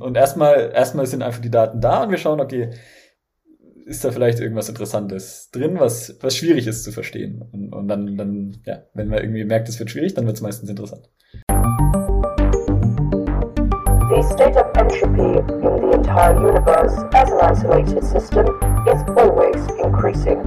Und erstmal, erstmal sind einfach die Daten da und wir schauen, okay, ist da vielleicht irgendwas Interessantes drin, was, was schwierig ist zu verstehen. Und, und dann, dann, ja, wenn man irgendwie merkt, es wird schwierig, dann wird es meistens interessant. The state of entropy in the entire universe as an isolated system is always increasing.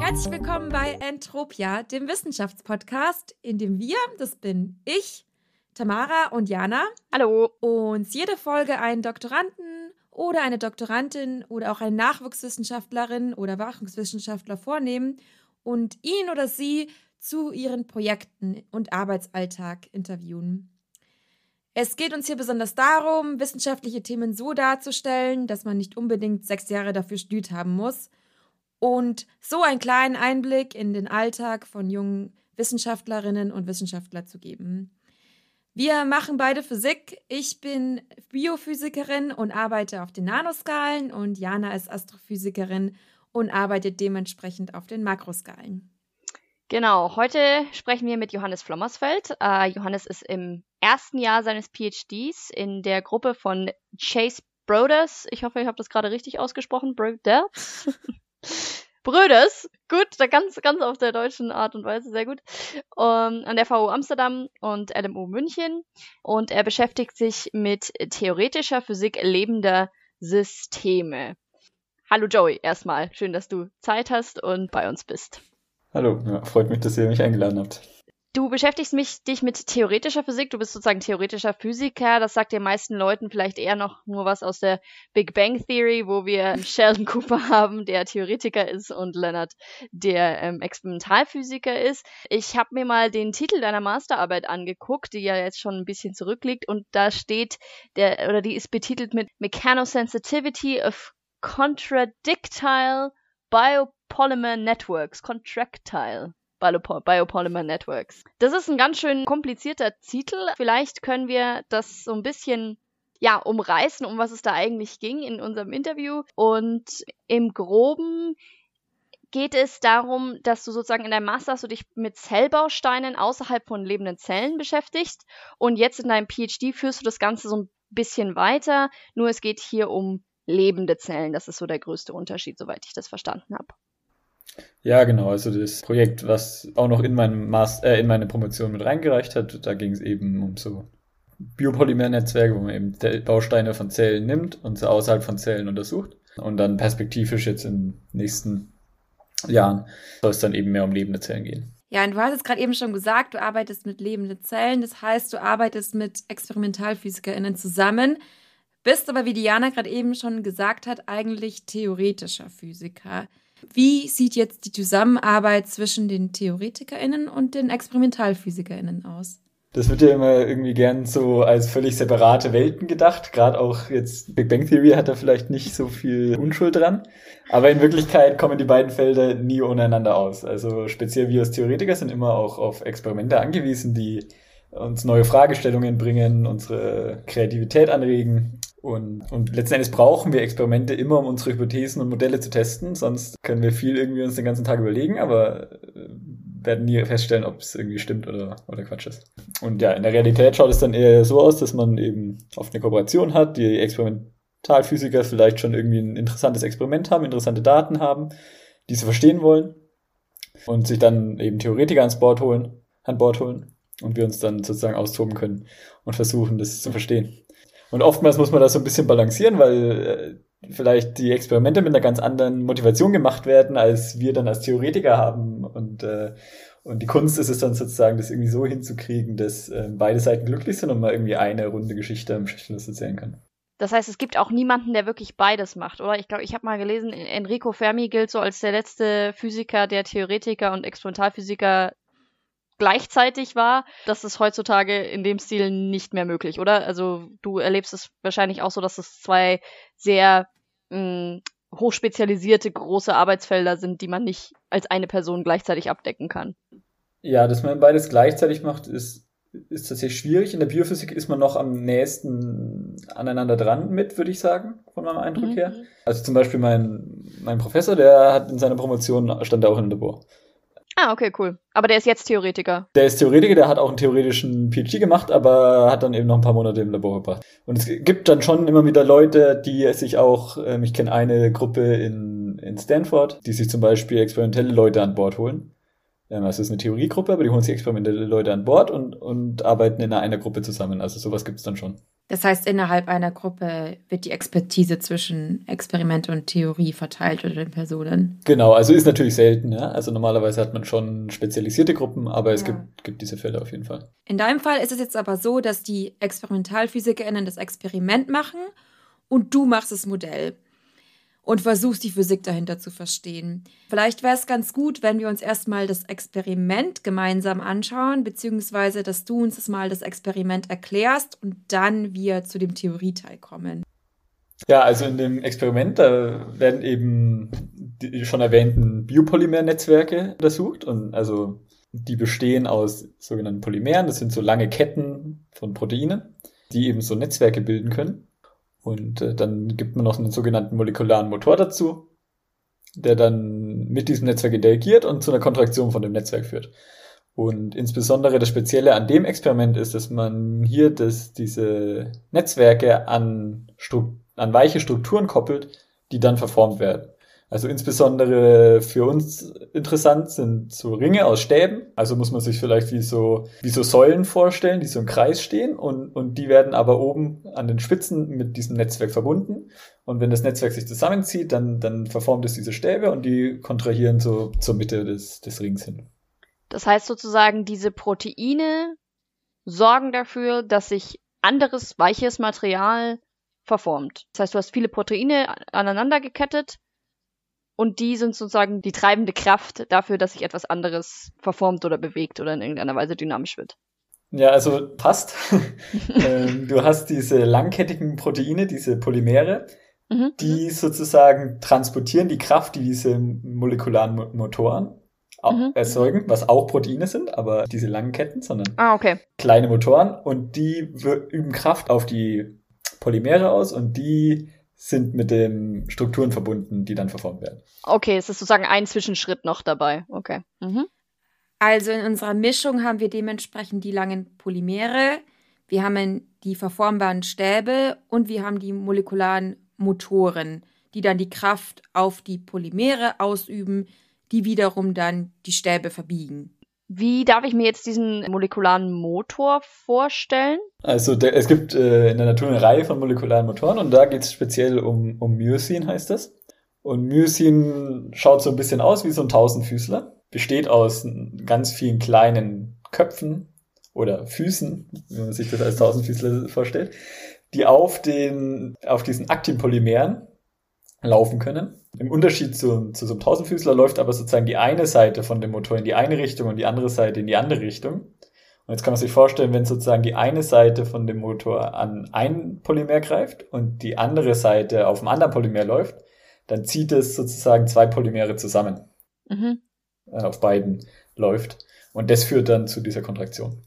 Herzlich willkommen bei Entropia, dem Wissenschaftspodcast, in dem wir, das bin ich, Tamara und Jana, hallo, uns jede Folge einen Doktoranden oder eine Doktorandin oder auch eine Nachwuchswissenschaftlerin oder Wachungswissenschaftler vornehmen und ihn oder sie zu ihren Projekten und Arbeitsalltag interviewen. Es geht uns hier besonders darum, wissenschaftliche Themen so darzustellen, dass man nicht unbedingt sechs Jahre dafür studiert haben muss und so einen kleinen Einblick in den Alltag von jungen Wissenschaftlerinnen und Wissenschaftlern zu geben. Wir machen beide Physik. Ich bin Biophysikerin und arbeite auf den Nanoskalen und Jana ist Astrophysikerin und arbeitet dementsprechend auf den Makroskalen. Genau, heute sprechen wir mit Johannes Flommersfeld. Uh, Johannes ist im ersten Jahr seines PhDs in der Gruppe von Chase Broders. Ich hoffe, ich habe das gerade richtig ausgesprochen. Broders. Brödes, gut, ganz, ganz auf der deutschen Art und Weise, sehr gut, um, ähm, an der VU Amsterdam und LMU München. Und er beschäftigt sich mit theoretischer Physik lebender Systeme. Hallo Joey, erstmal. Schön, dass du Zeit hast und bei uns bist. Hallo, ja, freut mich, dass ihr mich eingeladen habt. Du beschäftigst mich, dich mit theoretischer Physik. Du bist sozusagen theoretischer Physiker. Das sagt den meisten Leuten vielleicht eher noch nur was aus der Big Bang Theory, wo wir Sheldon Cooper haben, der Theoretiker ist und Leonard, der ähm, Experimentalphysiker ist. Ich habe mir mal den Titel deiner Masterarbeit angeguckt, die ja jetzt schon ein bisschen zurückliegt, und da steht der oder die ist betitelt mit Mechanosensitivity of Contradictile Biopolymer Networks. Contractile. Biopolymer Networks. Das ist ein ganz schön komplizierter Titel. Vielleicht können wir das so ein bisschen ja, umreißen, um was es da eigentlich ging in unserem Interview. Und im Groben geht es darum, dass du sozusagen in deinem Master hast du dich mit Zellbausteinen außerhalb von lebenden Zellen beschäftigst und jetzt in deinem PhD führst du das Ganze so ein bisschen weiter, nur es geht hier um lebende Zellen. Das ist so der größte Unterschied, soweit ich das verstanden habe. Ja, genau. Also das Projekt, was auch noch in, meinem Master, äh, in meine Promotion mit reingereicht hat, da ging es eben um so Biopolymer-Netzwerke, wo man eben Bausteine von Zellen nimmt und sie außerhalb von Zellen untersucht. Und dann perspektivisch jetzt in den nächsten Jahren soll es dann eben mehr um lebende Zellen gehen. Ja, und du hast es gerade eben schon gesagt, du arbeitest mit lebenden Zellen. Das heißt, du arbeitest mit ExperimentalphysikerInnen zusammen, bist aber, wie Diana gerade eben schon gesagt hat, eigentlich theoretischer Physiker. Wie sieht jetzt die Zusammenarbeit zwischen den TheoretikerInnen und den ExperimentalphysikerInnen aus? Das wird ja immer irgendwie gern so als völlig separate Welten gedacht. Gerade auch jetzt Big Bang Theory hat da vielleicht nicht so viel Unschuld dran. Aber in Wirklichkeit kommen die beiden Felder nie untereinander aus. Also speziell wir als Theoretiker sind immer auch auf Experimente angewiesen, die uns neue Fragestellungen bringen, unsere Kreativität anregen und, und letzten Endes brauchen wir Experimente immer, um unsere Hypothesen und Modelle zu testen. Sonst können wir viel irgendwie uns den ganzen Tag überlegen, aber äh, werden nie feststellen, ob es irgendwie stimmt oder, oder Quatsch ist. Und ja, in der Realität schaut es dann eher so aus, dass man eben oft eine Kooperation hat, die Experimentalphysiker vielleicht schon irgendwie ein interessantes Experiment haben, interessante Daten haben, die sie verstehen wollen und sich dann eben Theoretiker ans Bord holen, an Bord holen und wir uns dann sozusagen austoben können und versuchen, das zu verstehen. Und oftmals muss man das so ein bisschen balancieren, weil äh, vielleicht die Experimente mit einer ganz anderen Motivation gemacht werden, als wir dann als Theoretiker haben. Und, äh, und die Kunst ist es dann sozusagen, das irgendwie so hinzukriegen, dass äh, beide Seiten glücklich sind und man irgendwie eine runde Geschichte am Schluss erzählen kann. Das heißt, es gibt auch niemanden, der wirklich beides macht, oder? Ich glaube, ich habe mal gelesen, Enrico Fermi gilt so als der letzte Physiker, der Theoretiker und Experimentalphysiker gleichzeitig war, das ist heutzutage in dem Stil nicht mehr möglich, oder? Also du erlebst es wahrscheinlich auch so, dass es zwei sehr mh, mm, hochspezialisierte große Arbeitsfelder sind, die man nicht als eine Person gleichzeitig abdecken kann. Ja, dass man beides gleichzeitig macht, ist, ist tatsächlich schwierig. In der Biophysik ist man noch am nächsten aneinander dran mit, würde ich sagen, von meinem Eindruck mhm. her. Also zum Beispiel mein, mein Professor, der hat in seiner Promotion, stand da auch in im Labor. Ah, okay, cool. Aber der ist jetzt Theoretiker. Der ist Theoretiker, der hat auch einen theoretischen PhD gemacht, aber hat dann eben noch ein paar Monate im Labor gebracht. Und es gibt dann schon immer wieder Leute, die sich auch, ähm, ich kenne eine Gruppe in, in Stanford, die sich zum Beispiel experimentelle Leute an Bord holen. Ähm, also es ist eine Theoriegruppe, aber die holen sich experimentelle Leute an Bord und, und arbeiten in einer Gruppe zusammen. Also sowas gibt es dann schon. Das heißt, innerhalb einer Gruppe wird die Expertise zwischen Experiment und Theorie verteilt unter den Personen. Genau, also ist natürlich selten, ja. Also normalerweise hat man schon spezialisierte Gruppen, aber es ja. gibt, gibt diese Fälle auf jeden Fall. In deinem Fall ist es jetzt aber so, dass die ExperimentalphysikerInnen das Experiment machen und du machst das Modell und versuchst die Physik dahinter zu verstehen. Vielleicht wäre es ganz gut, wenn wir uns erstmal das Experiment gemeinsam anschauen, beziehungsweise dass du uns das mal das Experiment erklärst und dann wir zu dem Theorieteil kommen. Ja, also in dem Experiment, da werden eben die schon erwähnten Biopolymer-Netzwerke untersucht und also die bestehen aus sogenannten Polymeren, das sind so lange Ketten von Proteinen, die eben so Netzwerke bilden können. Und äh, dann gibt man noch einen sogenannten molekularen Motor dazu, der dann mit diesem Netzwerk interagiert und zu einer Kontraktion von dem Netzwerk führt. Und insbesondere das Spezielle an dem Experiment ist, dass man hier das, diese Netzwerke an, an weiche Strukturen koppelt, die dann verformt werden. Also insbesondere für uns interessant sind so Ringe aus Stäben. Also muss man sich vielleicht wie so, wie so Säulen vorstellen, die so im Kreis stehen und, und die werden aber oben an den Spitzen mit diesem Netzwerk verbunden. Und wenn das Netzwerk sich zusammenzieht, dann, dann verformt es diese Stäbe und die kontrahieren so zur Mitte des, des Rings hin. Das heißt sozusagen, diese Proteine sorgen dafür, dass sich anderes weiches Material verformt. Das heißt, du hast viele Proteine aneinander gekettet und die sind sozusagen die treibende Kraft dafür, dass sich etwas anderes verformt oder bewegt oder in irgendeiner Weise dynamisch wird. Ja, also passt. ähm, du hast diese langkettigen Proteine, diese Polymere, mhm. die sozusagen transportieren die Kraft, die diese molekularen Motoren mhm. erzeugen, was auch Proteine sind, aber diese langen Ketten, sondern ah, okay. kleine Motoren und die üben Kraft auf die Polymere aus und die sind mit den Strukturen verbunden, die dann verformt werden. Okay, es ist sozusagen ein Zwischenschritt noch dabei. Okay. Mhm. Also in unserer Mischung haben wir dementsprechend die langen Polymere, wir haben die verformbaren Stäbe und wir haben die molekularen Motoren, die dann die Kraft auf die Polymere ausüben, die wiederum dann die Stäbe verbiegen. Wie darf ich mir jetzt diesen molekularen Motor vorstellen? Also der, es gibt äh, in der Natur eine Reihe von molekularen Motoren und da geht es speziell um, um Myosin, heißt das. Und Myosin schaut so ein bisschen aus wie so ein Tausendfüßler, besteht aus ganz vielen kleinen Köpfen oder Füßen, wenn man sich das als Tausendfüßler vorstellt, die auf den, auf diesen Aktinpolymeren laufen können. Im Unterschied zu, zu so einem Tausendfüßler läuft aber sozusagen die eine Seite von dem Motor in die eine Richtung und die andere Seite in die andere Richtung. Und jetzt kann man sich vorstellen, wenn sozusagen die eine Seite von dem Motor an ein Polymer greift und die andere Seite auf dem anderen Polymer läuft, dann zieht es sozusagen zwei Polymere zusammen. Mhm. Äh, auf beiden läuft. Und das führt dann zu dieser Kontraktion.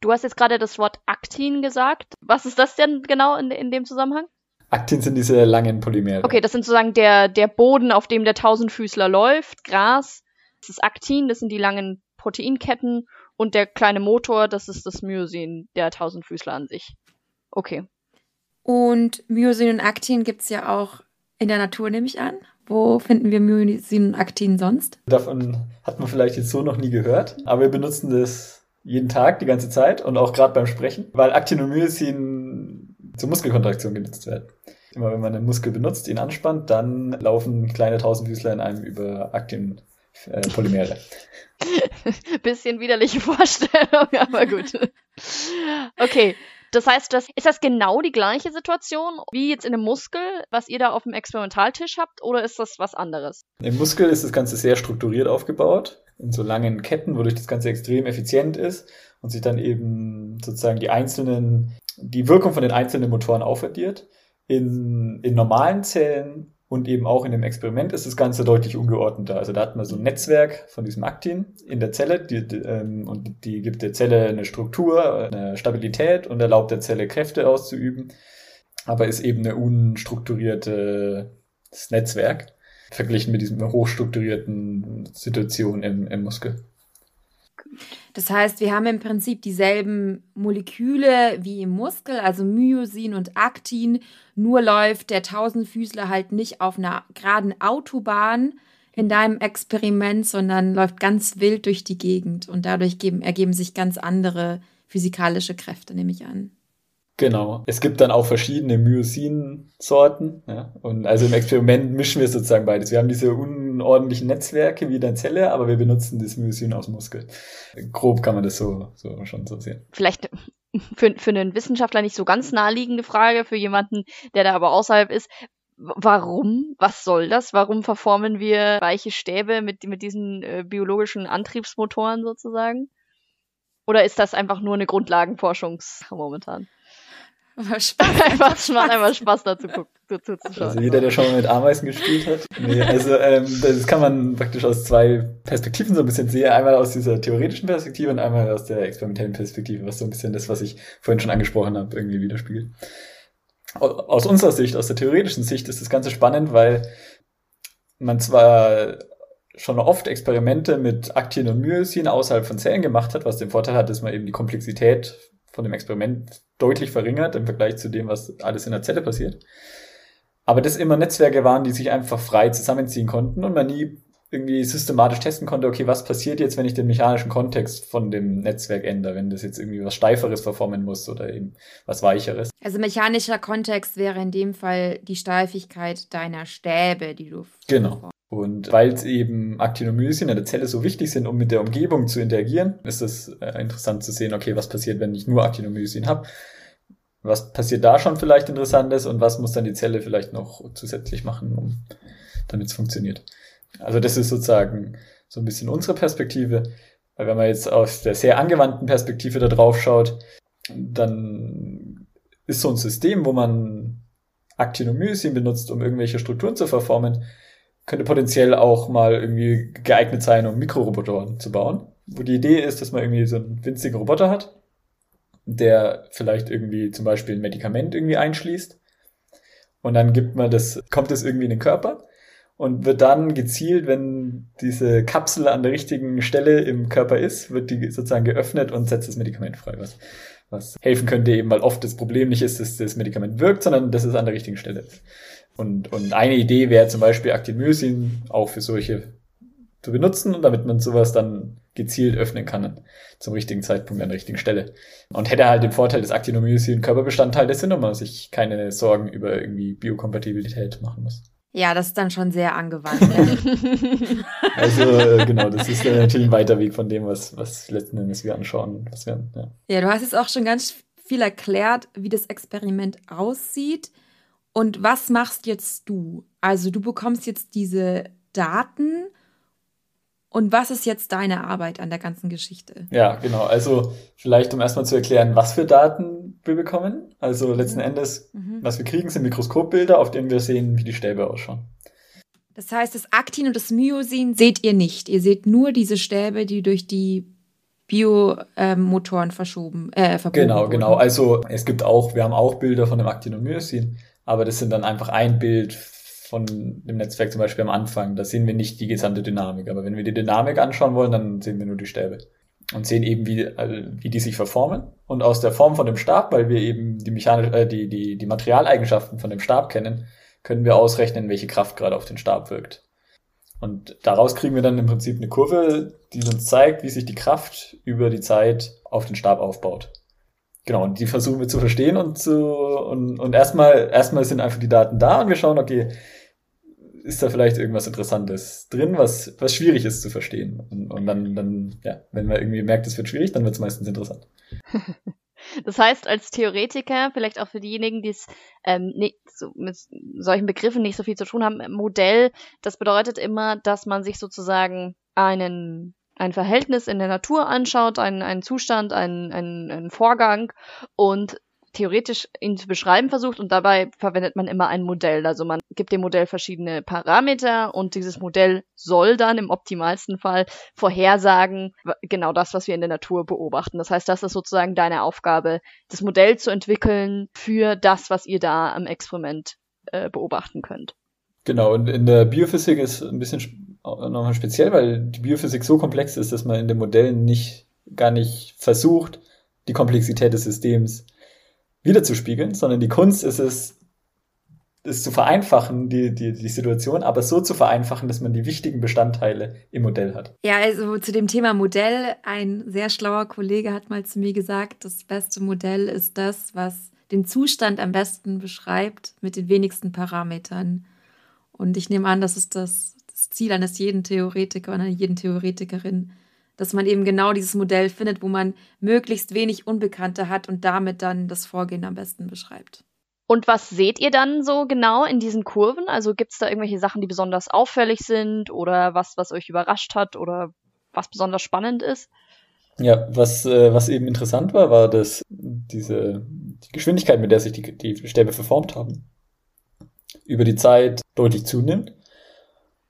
Du hast jetzt gerade das Wort Aktin gesagt. Was ist das denn genau in, in dem Zusammenhang? Aktin sind diese langen Polymere. Okay, das sind sozusagen der, der Boden, auf dem der Tausendfüßler läuft, Gras. Das ist Aktin, das sind die langen Proteinketten und der kleine Motor, das ist das Myosin, der Tausendfüßler an sich. Okay. Und Myosin und Aktin gibt es ja auch in der Natur, nehme ich an. Wo finden wir Myosin und Aktin sonst? Davon hat man vielleicht jetzt so noch nie gehört, aber wir benutzen das jeden Tag, die ganze Zeit und auch gerade beim Sprechen, weil Aktin und Myosin zur Muskelkontraktion genutzt werden. Immer wenn man einen Muskel benutzt, ihn anspannt, dann laufen kleine Tausendfüßler in einem über Aktin-Polymere. Äh, Bisschen widerliche Vorstellung, aber gut. Okay, das heißt, das, ist das genau die gleiche Situation wie jetzt in einem Muskel, was ihr da auf dem Experimentaltisch habt, oder ist das was anderes? Im Muskel ist das Ganze sehr strukturiert aufgebaut, in so langen Ketten, wodurch das Ganze extrem effizient ist und sich dann eben sozusagen die einzelnen, die Wirkung von den einzelnen Motoren aufaddiert. In, in normalen Zellen und eben auch in dem Experiment ist das Ganze deutlich ungeordneter. Also da hat man so ein Netzwerk von diesem Aktin in der Zelle die, die, ähm, und die gibt der Zelle eine Struktur, eine Stabilität und erlaubt der Zelle Kräfte auszuüben, aber ist eben eine unstrukturiertes Netzwerk verglichen mit diesem hochstrukturierten Situation im, im Muskel. Das heißt, wir haben im Prinzip dieselben Moleküle wie im Muskel, also Myosin und Aktin, nur läuft der Tausendfüßler halt nicht auf einer geraden Autobahn in deinem Experiment, sondern läuft ganz wild durch die Gegend und dadurch geben, ergeben sich ganz andere physikalische Kräfte, nehme ich an. Genau. Es gibt dann auch verschiedene Myosin-Sorten. Ja? Und also im Experiment mischen wir sozusagen beides. Wir haben diese unordentlichen Netzwerke wie in der Zelle, aber wir benutzen das Myosin aus Muskel. Grob kann man das so, so schon so sehen. Vielleicht für, für einen Wissenschaftler nicht so ganz naheliegende Frage, für jemanden, der da aber außerhalb ist. Warum? Was soll das? Warum verformen wir weiche Stäbe mit, mit diesen äh, biologischen Antriebsmotoren sozusagen? Oder ist das einfach nur eine Grundlagenforschungs momentan? Spaß. einfach, Spaß. macht einfach Spaß dazu, dazu zu schauen. Also jeder, der schon mal mit Ameisen gespielt hat. Nee, also ähm, das kann man praktisch aus zwei Perspektiven so ein bisschen sehen. Einmal aus dieser theoretischen Perspektive und einmal aus der experimentellen Perspektive, was so ein bisschen das, was ich vorhin schon angesprochen habe, irgendwie widerspiegelt. Aus unserer Sicht, aus der theoretischen Sicht ist das Ganze spannend, weil man zwar schon oft Experimente mit Aktin und Myosin außerhalb von Zellen gemacht hat, was den Vorteil hat, dass man eben die Komplexität von dem Experiment deutlich verringert im Vergleich zu dem, was alles in der Zelle passiert. Aber das immer Netzwerke waren, die sich einfach frei zusammenziehen konnten und man nie irgendwie systematisch testen konnte, okay, was passiert jetzt, wenn ich den mechanischen Kontext von dem Netzwerk ändere, wenn das jetzt irgendwie was Steiferes verformen muss oder eben was Weicheres. Also mechanischer Kontext wäre in dem Fall die Steifigkeit deiner Stäbe, die du. Genau. Und weil eben Aktinomyosien in der Zelle so wichtig sind, um mit der Umgebung zu interagieren, ist es äh, interessant zu sehen, okay, was passiert, wenn ich nur Aktinomyosien habe. Was passiert da schon vielleicht Interessantes und was muss dann die Zelle vielleicht noch zusätzlich machen, um damit es funktioniert. Also das ist sozusagen so ein bisschen unsere Perspektive. Wenn man jetzt aus der sehr angewandten Perspektive da drauf schaut, dann ist so ein System, wo man Aktinomyosien benutzt, um irgendwelche Strukturen zu verformen, könnte potenziell auch mal irgendwie geeignet sein, um Mikroroboter zu bauen. Wo die Idee ist, dass man irgendwie so einen winzigen Roboter hat, der vielleicht irgendwie zum Beispiel ein Medikament irgendwie einschließt. Und dann gibt man das, kommt es irgendwie in den Körper und wird dann gezielt, wenn diese Kapsel an der richtigen Stelle im Körper ist, wird die sozusagen geöffnet und setzt das Medikament frei, was, was helfen könnte eben, weil oft das Problem nicht ist, dass das Medikament wirkt, sondern dass es an der richtigen Stelle ist. Und, und eine Idee wäre zum Beispiel Actimyosin auch für solche zu benutzen und damit man sowas dann gezielt öffnen kann zum richtigen Zeitpunkt an der richtigen Stelle. Und hätte halt den Vorteil, dass Actinomycin Körperbestandteile sind und man sich keine Sorgen über irgendwie Biokompatibilität machen muss. Ja, das ist dann schon sehr angewandt. Ne? also äh, genau, das ist natürlich ein weiter Weg von dem, was, was letzten Endes wir anschauen. Was wir, ja. ja, du hast jetzt auch schon ganz viel erklärt, wie das Experiment aussieht. Und was machst jetzt du? Also du bekommst jetzt diese Daten und was ist jetzt deine Arbeit an der ganzen Geschichte? Ja, genau. Also vielleicht, um erstmal zu erklären, was für Daten wir bekommen. Also letzten mhm. Endes, mhm. was wir kriegen, sind Mikroskopbilder, auf denen wir sehen, wie die Stäbe ausschauen. Das heißt, das Aktin und das Myosin seht ihr nicht. Ihr seht nur diese Stäbe, die durch die Biomotoren verschoben, äh, verbogen Genau, wurden. genau. Also es gibt auch, wir haben auch Bilder von dem Aktin und Myosin, aber das sind dann einfach ein Bild von dem Netzwerk zum Beispiel am Anfang. Da sehen wir nicht die gesamte Dynamik. Aber wenn wir die Dynamik anschauen wollen, dann sehen wir nur die Stäbe. Und sehen eben, wie, also wie die sich verformen. Und aus der Form von dem Stab, weil wir eben die, mechanisch, äh, die, die, die Materialeigenschaften von dem Stab kennen, können wir ausrechnen, welche Kraft gerade auf den Stab wirkt. Und daraus kriegen wir dann im Prinzip eine Kurve, die uns zeigt, wie sich die Kraft über die Zeit auf den Stab aufbaut. Genau, und die versuchen wir zu verstehen und zu, und, und erstmal, erstmal sind einfach die Daten da und wir schauen, okay, ist da vielleicht irgendwas Interessantes drin, was, was schwierig ist zu verstehen. Und, und dann, dann, ja, wenn man irgendwie merkt, es wird schwierig, dann wird es meistens interessant. Das heißt, als Theoretiker, vielleicht auch für diejenigen, die es ähm, nicht so, mit solchen Begriffen nicht so viel zu tun haben, Modell, das bedeutet immer, dass man sich sozusagen einen ein Verhältnis in der Natur anschaut, einen, einen Zustand, einen, einen, einen Vorgang und theoretisch ihn zu beschreiben versucht und dabei verwendet man immer ein Modell. Also man gibt dem Modell verschiedene Parameter und dieses Modell soll dann im optimalsten Fall vorhersagen, genau das, was wir in der Natur beobachten. Das heißt, das ist sozusagen deine Aufgabe, das Modell zu entwickeln für das, was ihr da am Experiment äh, beobachten könnt. Genau, und in der Biophysik ist ein bisschen nochmal speziell, weil die Biophysik so komplex ist, dass man in den Modellen nicht gar nicht versucht, die Komplexität des Systems wiederzuspiegeln, sondern die Kunst ist es, es zu vereinfachen, die, die, die Situation, aber so zu vereinfachen, dass man die wichtigen Bestandteile im Modell hat. Ja, also zu dem Thema Modell, ein sehr schlauer Kollege hat mal zu mir gesagt, das beste Modell ist das, was den Zustand am besten beschreibt mit den wenigsten Parametern. Und ich nehme an, das ist das, das Ziel eines jeden Theoretiker und einer jeden Theoretikerin, dass man eben genau dieses Modell findet, wo man möglichst wenig Unbekannte hat und damit dann das Vorgehen am besten beschreibt. Und was seht ihr dann so genau in diesen Kurven? Also gibt es da irgendwelche Sachen, die besonders auffällig sind oder was, was euch überrascht hat oder was besonders spannend ist? Ja, was, äh, was eben interessant war, war, dass diese die Geschwindigkeit, mit der sich die, die Stäbe verformt haben, über die Zeit deutlich zunimmt.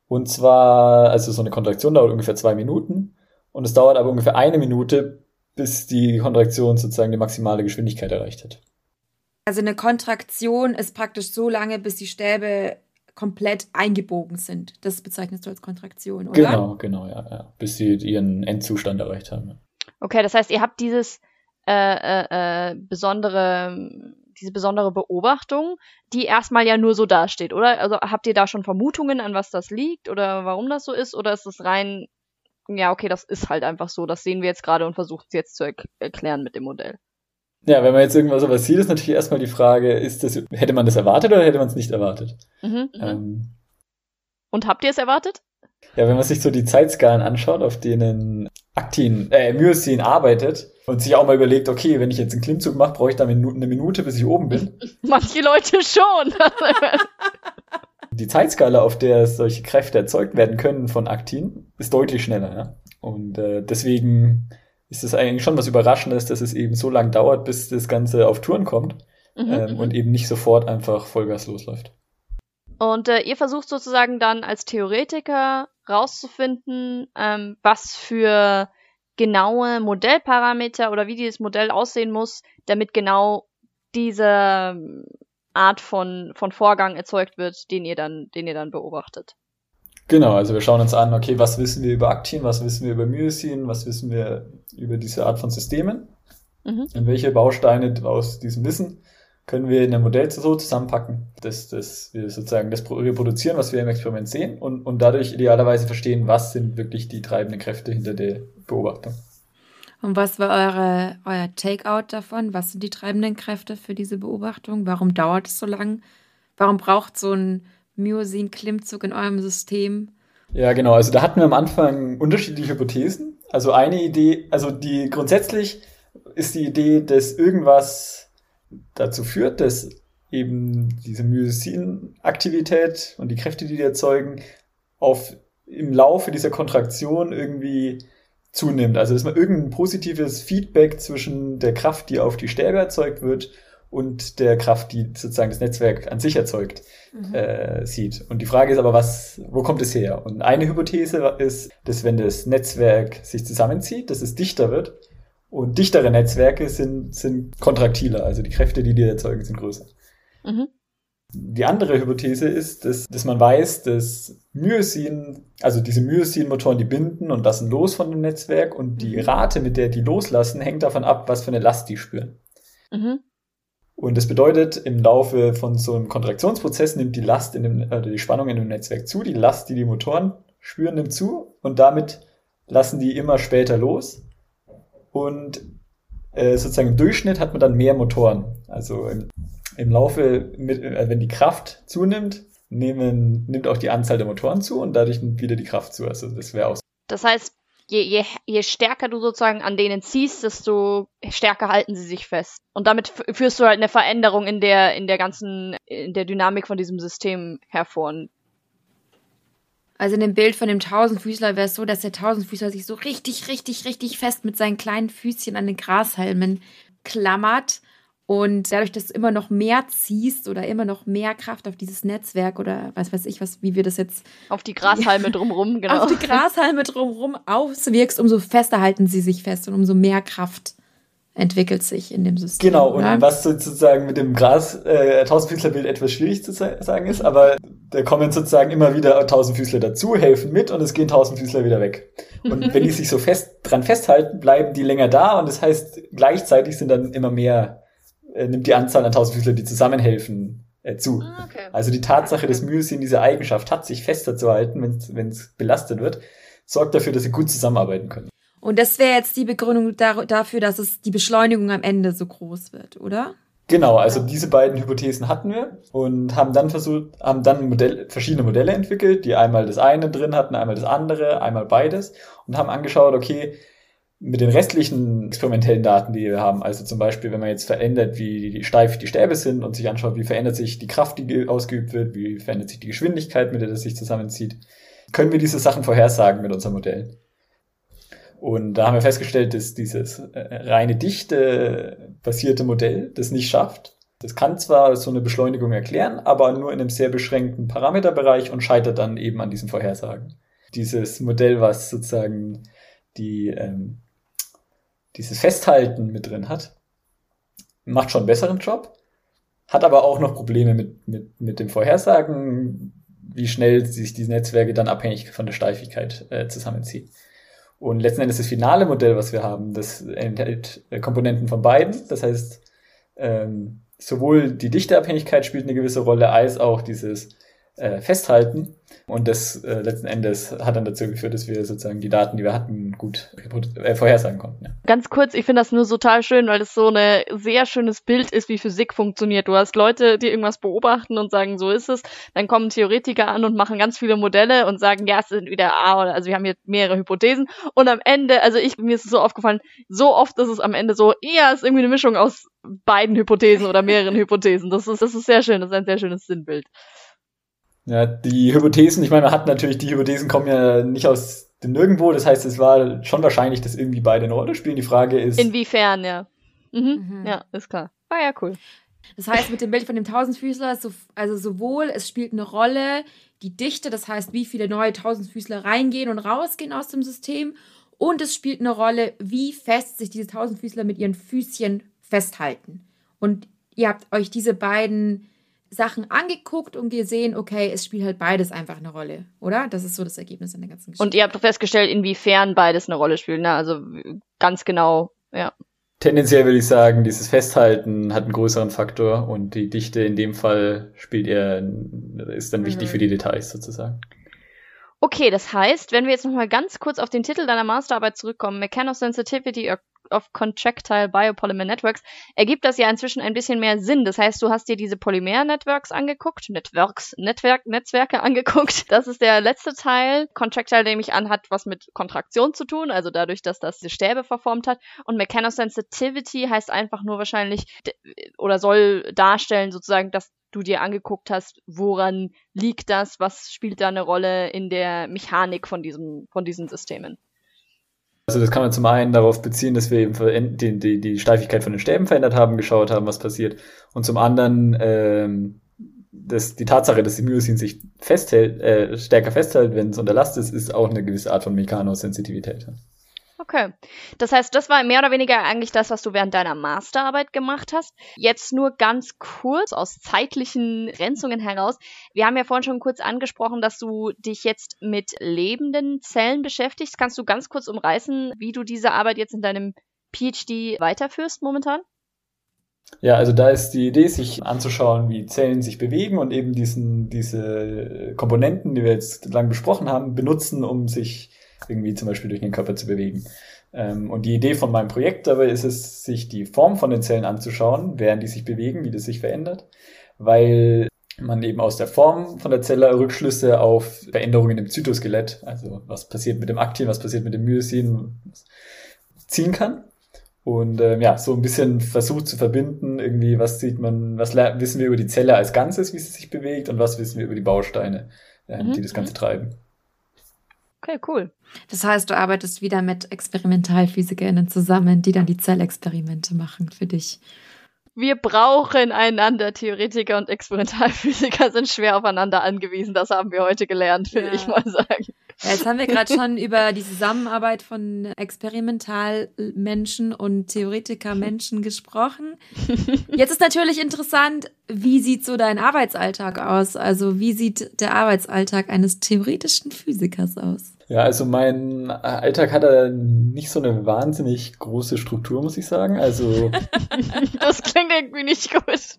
Und zwar, also so eine Kontraktion dauert ungefähr zwei Minuten und es dauert aber ungefähr eine Minute, bis die Kontraktion sozusagen die maximale Geschwindigkeit erreicht hat. Also eine Kontraktion ist praktisch so lange, bis die Stäbe komplett eingebogen sind. Das bezeichnest du als Kontraktion, oder? Genau, genau, ja, ja. Bis sie ihren Endzustand erreicht haben. Okay, das heißt, ihr habt dieses äh, äh, äh, besondere, diese besondere Beobachtung, die erstmal ja nur so dasteht, oder? Also habt ihr da schon Vermutungen, an was das liegt oder warum das so ist? Oder ist es rein, ja, okay, das ist halt einfach so, das sehen wir jetzt gerade und versucht es jetzt zu er erklären mit dem Modell? Ja, wenn man jetzt irgendwas sowas sieht, ist natürlich erstmal die Frage, ist das, hätte man das erwartet oder hätte man es nicht erwartet? Mhm, ähm, Und habt ihr es erwartet? Ja, wenn man sich so die Zeitskalen anschaut, auf denen Aktin, äh, Myosin arbeitet und sich auch mal überlegt, okay, wenn ich jetzt einen Klimmzug mache, brauche ich dann eine Minute, bis ich oben bin. Manche Leute schon. die Zeitskala, auf der solche Kräfte erzeugt werden können von Aktin, ist deutlich schneller. Ja? Und äh, deswegen ist es eigentlich schon was Überraschendes, dass es eben so lang dauert, bis das Ganze auf Touren kommt mhm, ähm, und eben nicht sofort einfach Vollgas losläuft. Und äh, ihr versucht sozusagen dann als Theoretiker rauszufinden, ähm, was für genaue Modellparameter oder wie dieses Modell aussehen muss, damit genau diese Art von, von Vorgang erzeugt wird, den ihr dann, den ihr dann beobachtet. Genau, also wir schauen uns an, okay, was wissen wir über Aktin, was wissen wir über Myosin, was wissen wir über diese Art von Systemen mhm. und welche Bausteine aus diesem Wissen können wir in einem Modell so zusammenpacken, dass, dass wir sozusagen das reproduzieren, was wir im Experiment sehen und, und dadurch idealerweise verstehen, was sind wirklich die treibenden Kräfte hinter der Beobachtung. Und was war eure, euer Takeout davon? Was sind die treibenden Kräfte für diese Beobachtung? Warum dauert es so lang? Warum braucht so ein Myosin-Klimmzug in eurem System? Ja, genau. Also da hatten wir am Anfang unterschiedliche Hypothesen. Also eine Idee, also die grundsätzlich ist die Idee, dass irgendwas dazu führt, dass eben diese Myosin-Aktivität und die Kräfte, die die erzeugen, auf im Laufe dieser Kontraktion irgendwie zunimmt. Also dass man irgendein positives Feedback zwischen der Kraft, die auf die Stäbe erzeugt wird, und der Kraft, die sozusagen das Netzwerk an sich erzeugt, mhm. äh, sieht. Und die Frage ist aber, was, wo kommt es her? Und eine Hypothese ist, dass wenn das Netzwerk sich zusammenzieht, dass es dichter wird. Und dichtere Netzwerke sind, sind kontraktiler, also die Kräfte, die die erzeugen, sind größer. Mhm. Die andere Hypothese ist, dass, dass man weiß, dass Myosin, also diese Myosin-Motoren, die binden und lassen los von dem Netzwerk und die mhm. Rate, mit der die loslassen, hängt davon ab, was für eine Last die spüren. Mhm. Und das bedeutet, im Laufe von so einem Kontraktionsprozess nimmt die Last in dem, äh, die Spannung in dem Netzwerk zu, die Last, die die Motoren spüren, nimmt zu und damit lassen die immer später los. Und äh, sozusagen im Durchschnitt hat man dann mehr Motoren. Also im, im Laufe, mit, äh, wenn die Kraft zunimmt, nehmen, nimmt auch die Anzahl der Motoren zu und dadurch nimmt wieder die Kraft zu. Also das wäre auch. Das heißt, je, je, je stärker du sozusagen an denen ziehst, desto stärker halten sie sich fest. Und damit führst du halt eine Veränderung in der, in der ganzen, in der Dynamik von diesem System hervor. Also in dem Bild von dem Tausendfüßler wäre es so, dass der Tausendfüßler sich so richtig, richtig, richtig fest mit seinen kleinen Füßchen an den Grashalmen klammert und dadurch, dass du immer noch mehr ziehst oder immer noch mehr Kraft auf dieses Netzwerk oder was weiß ich, was, wie wir das jetzt. Auf die Grashalme drumrum, genau. Auf die Grashalme drumrum auswirkst, umso fester halten sie sich fest und umso mehr Kraft entwickelt sich in dem System. Genau, oder? und was sozusagen mit dem Gras äh, Tausendfüßlerbild etwas schwierig zu sagen ist, aber da kommen sozusagen immer wieder Tausendfüßler dazu, helfen mit und es gehen Tausendfüßler wieder weg. Und wenn die sich so fest dran festhalten, bleiben die länger da und das heißt, gleichzeitig sind dann immer mehr, äh, nimmt die Anzahl an Tausendfüßler, die zusammenhelfen, äh, zu. Ah, okay. Also die Tatsache, dass Myosin diese Eigenschaft hat, sich fester zu halten, wenn es belastet wird, sorgt dafür, dass sie gut zusammenarbeiten können. Und das wäre jetzt die Begründung dafür, dass es die Beschleunigung am Ende so groß wird, oder? Genau, also diese beiden Hypothesen hatten wir und haben dann versucht, haben dann Modell, verschiedene Modelle entwickelt, die einmal das eine drin hatten, einmal das andere, einmal beides und haben angeschaut, okay, mit den restlichen experimentellen Daten, die wir haben, also zum Beispiel, wenn man jetzt verändert, wie steif die Stäbe sind und sich anschaut, wie verändert sich die Kraft, die ausgeübt wird, wie verändert sich die Geschwindigkeit, mit der das sich zusammenzieht, können wir diese Sachen vorhersagen mit unserem Modell. Und da haben wir festgestellt, dass dieses äh, reine Dichte basierte Modell das nicht schafft. Das kann zwar so eine Beschleunigung erklären, aber nur in einem sehr beschränkten Parameterbereich und scheitert dann eben an diesen Vorhersagen. Dieses Modell, was sozusagen die, ähm, dieses Festhalten mit drin hat, macht schon einen besseren Job, hat aber auch noch Probleme mit, mit, mit dem Vorhersagen, wie schnell sich diese Netzwerke dann abhängig von der Steifigkeit äh, zusammenziehen. Und letzten Endes das finale Modell, was wir haben, das enthält äh, Komponenten von beiden. Das heißt, ähm, sowohl die Dichteabhängigkeit spielt eine gewisse Rolle, als auch dieses äh, Festhalten. Und das äh, letzten Endes hat dann dazu geführt, dass wir sozusagen die Daten, die wir hatten, gut äh, vorhersagen konnten. Ja. Ganz kurz, ich finde das nur total schön, weil es so ein sehr schönes Bild ist, wie Physik funktioniert. Du hast Leute, die irgendwas beobachten und sagen, so ist es. Dann kommen Theoretiker an und machen ganz viele Modelle und sagen, ja, es sind wieder A oder also wir haben hier mehrere Hypothesen. Und am Ende, also ich, mir ist es so aufgefallen, so oft ist es am Ende so, ja, es ist irgendwie eine Mischung aus beiden Hypothesen oder mehreren Hypothesen. Das ist, das ist sehr schön, das ist ein sehr schönes Sinnbild. Ja, die Hypothesen, ich meine, man hat natürlich, die Hypothesen kommen ja nicht aus dem Nirgendwo, das heißt, es war schon wahrscheinlich, dass irgendwie beide eine Rolle spielen. Die Frage ist. Inwiefern, ja. Mhm. Mhm. Ja, ist klar. War ja cool. Das heißt, mit dem Bild von dem Tausendfüßler, so, also sowohl es spielt eine Rolle die Dichte, das heißt, wie viele neue Tausendfüßler reingehen und rausgehen aus dem System, und es spielt eine Rolle, wie fest sich diese Tausendfüßler mit ihren Füßchen festhalten. Und ihr habt euch diese beiden Sachen angeguckt und gesehen, okay, es spielt halt beides einfach eine Rolle, oder? Das ist so das Ergebnis in der ganzen Geschichte. Und ihr habt festgestellt, inwiefern beides eine Rolle spielt, ne? Also ganz genau, ja. Tendenziell würde ich sagen, dieses Festhalten hat einen größeren Faktor und die Dichte in dem Fall spielt eher, ist dann wichtig mhm. für die Details sozusagen. Okay, das heißt, wenn wir jetzt nochmal ganz kurz auf den Titel deiner Masterarbeit zurückkommen, Mechanosensitivity of Contractile Biopolymer Networks, ergibt das ja inzwischen ein bisschen mehr Sinn. Das heißt, du hast dir diese Polymer-Networks angeguckt, Networks, Netzwerk, Netzwerke angeguckt. Das ist der letzte Teil. Contractile, nehme ich an, hat was mit Kontraktion zu tun, also dadurch, dass das diese Stäbe verformt hat. Und Mechanosensitivity heißt einfach nur wahrscheinlich oder soll darstellen sozusagen, dass du dir angeguckt hast, woran liegt das, was spielt da eine Rolle in der Mechanik von diesem, von diesen Systemen. Also das kann man zum einen darauf beziehen, dass wir eben die, die, die Steifigkeit von den Stäben verändert haben, geschaut haben, was passiert. Und zum anderen ähm, dass die Tatsache, dass die Myosin sich festhält, äh, stärker festhält, wenn es unter Last ist, ist auch eine gewisse Art von Mechanosensitivität. Okay. Das heißt, das war mehr oder weniger eigentlich das, was du während deiner Masterarbeit gemacht hast. Jetzt nur ganz kurz aus zeitlichen Grenzungen heraus. Wir haben ja vorhin schon kurz angesprochen, dass du dich jetzt mit lebenden Zellen beschäftigst. Kannst du ganz kurz umreißen, wie du diese Arbeit jetzt in deinem PhD weiterführst momentan? Ja, also da ist die Idee, sich anzuschauen, wie Zellen sich bewegen und eben diesen, diese Komponenten, die wir jetzt lang besprochen haben, benutzen, um sich irgendwie zum Beispiel durch den Körper zu bewegen. Ähm, und die Idee von meinem Projekt dabei ist es, sich die Form von den Zellen anzuschauen, während die sich bewegen, wie das sich verändert, weil man eben aus der Form von der Zelle Rückschlüsse auf Veränderungen im Zytoskelett, also was passiert mit dem Aktin, was passiert mit dem Myosin, ziehen kann. Und ähm, ja, so ein bisschen versucht zu verbinden, irgendwie, was sieht man, was wissen wir über die Zelle als Ganzes, wie sie sich bewegt und was wissen wir über die Bausteine, äh, mhm. die das Ganze treiben. Okay, cool. Das heißt, du arbeitest wieder mit ExperimentalphysikerInnen zusammen, die dann die Zellexperimente machen für dich. Wir brauchen einander. Theoretiker und Experimentalphysiker sind schwer aufeinander angewiesen. Das haben wir heute gelernt, will ja. ich mal sagen. Ja, jetzt haben wir gerade schon über die Zusammenarbeit von Experimentalmenschen und Theoretikermenschen gesprochen. Jetzt ist natürlich interessant, wie sieht so dein Arbeitsalltag aus? Also wie sieht der Arbeitsalltag eines theoretischen Physikers aus? Ja, also mein Alltag hat da nicht so eine wahnsinnig große Struktur, muss ich sagen. Also das klingt irgendwie nicht gut.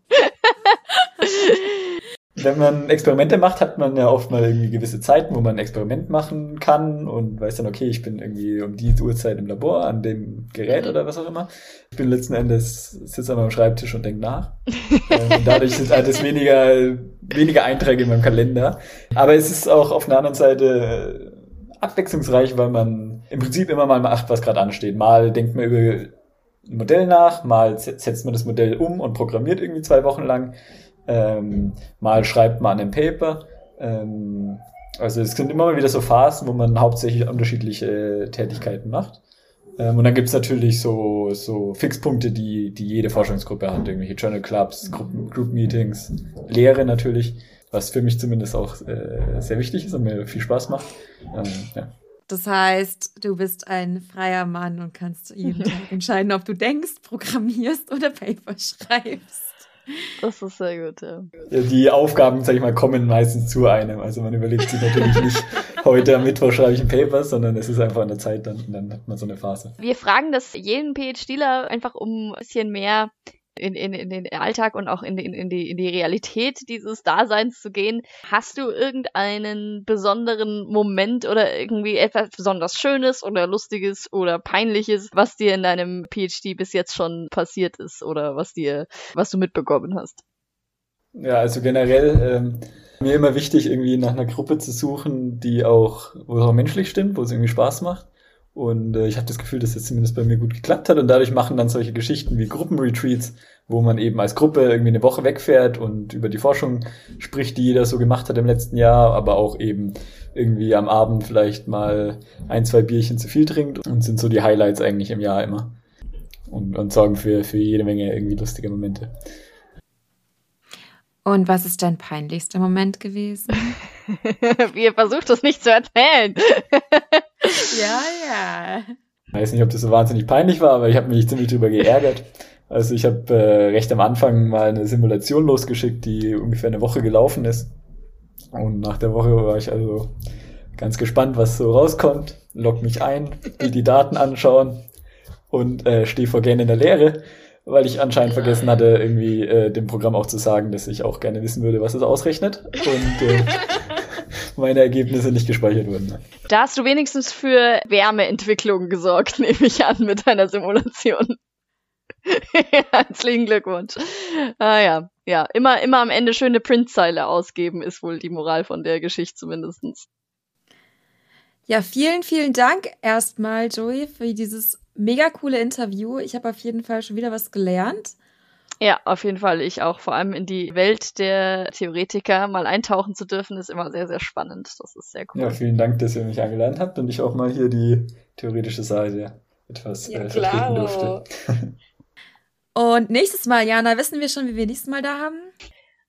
wenn man Experimente macht, hat man ja oft mal irgendwie gewisse Zeiten, wo man ein Experiment machen kann und weiß dann, okay, ich bin irgendwie um die Uhrzeit im Labor an dem Gerät oder was auch immer. Ich bin letzten Endes, sitze an meinem Schreibtisch und denke nach. Ähm, und dadurch sind alles weniger, weniger Einträge in meinem Kalender. Aber es ist auch auf der anderen Seite abwechslungsreich, weil man im Prinzip immer mal macht, was gerade ansteht. Mal denkt man über ein Modell nach, mal setzt man das Modell um und programmiert irgendwie zwei Wochen lang ähm, mal schreibt man an einem Paper. Ähm, also es sind immer mal wieder so Phasen, wo man hauptsächlich unterschiedliche Tätigkeiten macht. Ähm, und dann gibt's natürlich so, so Fixpunkte, die, die jede Forschungsgruppe hat. Irgendwelche Journal Clubs, Gruppen, Group Meetings, Lehre natürlich, was für mich zumindest auch äh, sehr wichtig ist und mir viel Spaß macht. Ähm, ja. Das heißt, du bist ein freier Mann und kannst jeden Tag entscheiden, ob du denkst, programmierst oder Paper schreibst. Das ist sehr gut, ja. ja. Die Aufgaben, sag ich mal, kommen meistens zu einem. Also man überlegt sich natürlich nicht, heute am Mittwoch schreibe ich ein Paper, sondern es ist einfach an der Zeit dann, dann hat man so eine Phase. Wir fragen das jeden PhDler einfach um ein bisschen mehr in, in, in den Alltag und auch in, in, in, die, in die Realität dieses Daseins zu gehen. Hast du irgendeinen besonderen Moment oder irgendwie etwas besonders Schönes oder Lustiges oder Peinliches, was dir in deinem PhD bis jetzt schon passiert ist oder was dir, was du mitbekommen hast? Ja, also generell ähm, mir immer wichtig, irgendwie nach einer Gruppe zu suchen, die auch, wo es auch menschlich stimmt, wo es irgendwie Spaß macht. Und äh, ich habe das Gefühl, dass das zumindest bei mir gut geklappt hat. Und dadurch machen dann solche Geschichten wie Gruppenretreats, wo man eben als Gruppe irgendwie eine Woche wegfährt und über die Forschung spricht, die jeder so gemacht hat im letzten Jahr, aber auch eben irgendwie am Abend vielleicht mal ein, zwei Bierchen zu viel trinkt und sind so die Highlights eigentlich im Jahr immer. Und, und sorgen für, für jede Menge irgendwie lustige Momente. Und was ist dein peinlichster Moment gewesen? Ihr versucht es nicht zu erzählen. Ja, ja. Ich weiß nicht, ob das so wahnsinnig peinlich war, aber ich habe mich ziemlich drüber geärgert. Also ich habe äh, recht am Anfang mal eine Simulation losgeschickt, die ungefähr eine Woche gelaufen ist. Und nach der Woche war ich also ganz gespannt, was so rauskommt. Log mich ein, will die Daten anschauen und äh, stehe vor gerne in der Lehre, weil ich anscheinend vergessen hatte, irgendwie äh, dem Programm auch zu sagen, dass ich auch gerne wissen würde, was es ausrechnet. Und äh, meine Ergebnisse nicht gespeichert wurden. Da hast du wenigstens für Wärmeentwicklung gesorgt, nehme ich an, mit deiner Simulation. Herzlichen Glückwunsch. Ah ja, ja, immer, immer am Ende schöne Printzeile ausgeben, ist wohl die Moral von der Geschichte zumindest. Ja, vielen, vielen Dank erstmal, Joey, für dieses mega coole Interview. Ich habe auf jeden Fall schon wieder was gelernt. Ja, auf jeden Fall. Ich auch vor allem in die Welt der Theoretiker mal eintauchen zu dürfen, ist immer sehr, sehr spannend. Das ist sehr cool. Ja, vielen Dank, dass ihr mich eingeladen habt und ich auch mal hier die theoretische Seite etwas ja, äh, vertreten durfte. und nächstes Mal, Jana, wissen wir schon, wie wir nächstes Mal da haben?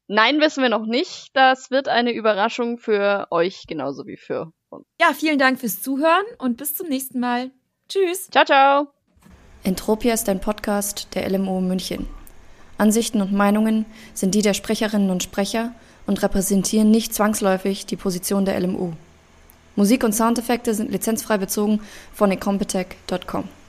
Nein, wissen wir noch nicht. Das wird eine Überraschung für euch genauso wie für uns. Ja, vielen Dank fürs Zuhören und bis zum nächsten Mal. Tschüss. Ciao, ciao. Entropia ist ein Podcast der LMO München. Ansichten und Meinungen sind die der Sprecherinnen und Sprecher und repräsentieren nicht zwangsläufig die Position der LMU. Musik und Soundeffekte sind lizenzfrei bezogen von incompetech.com.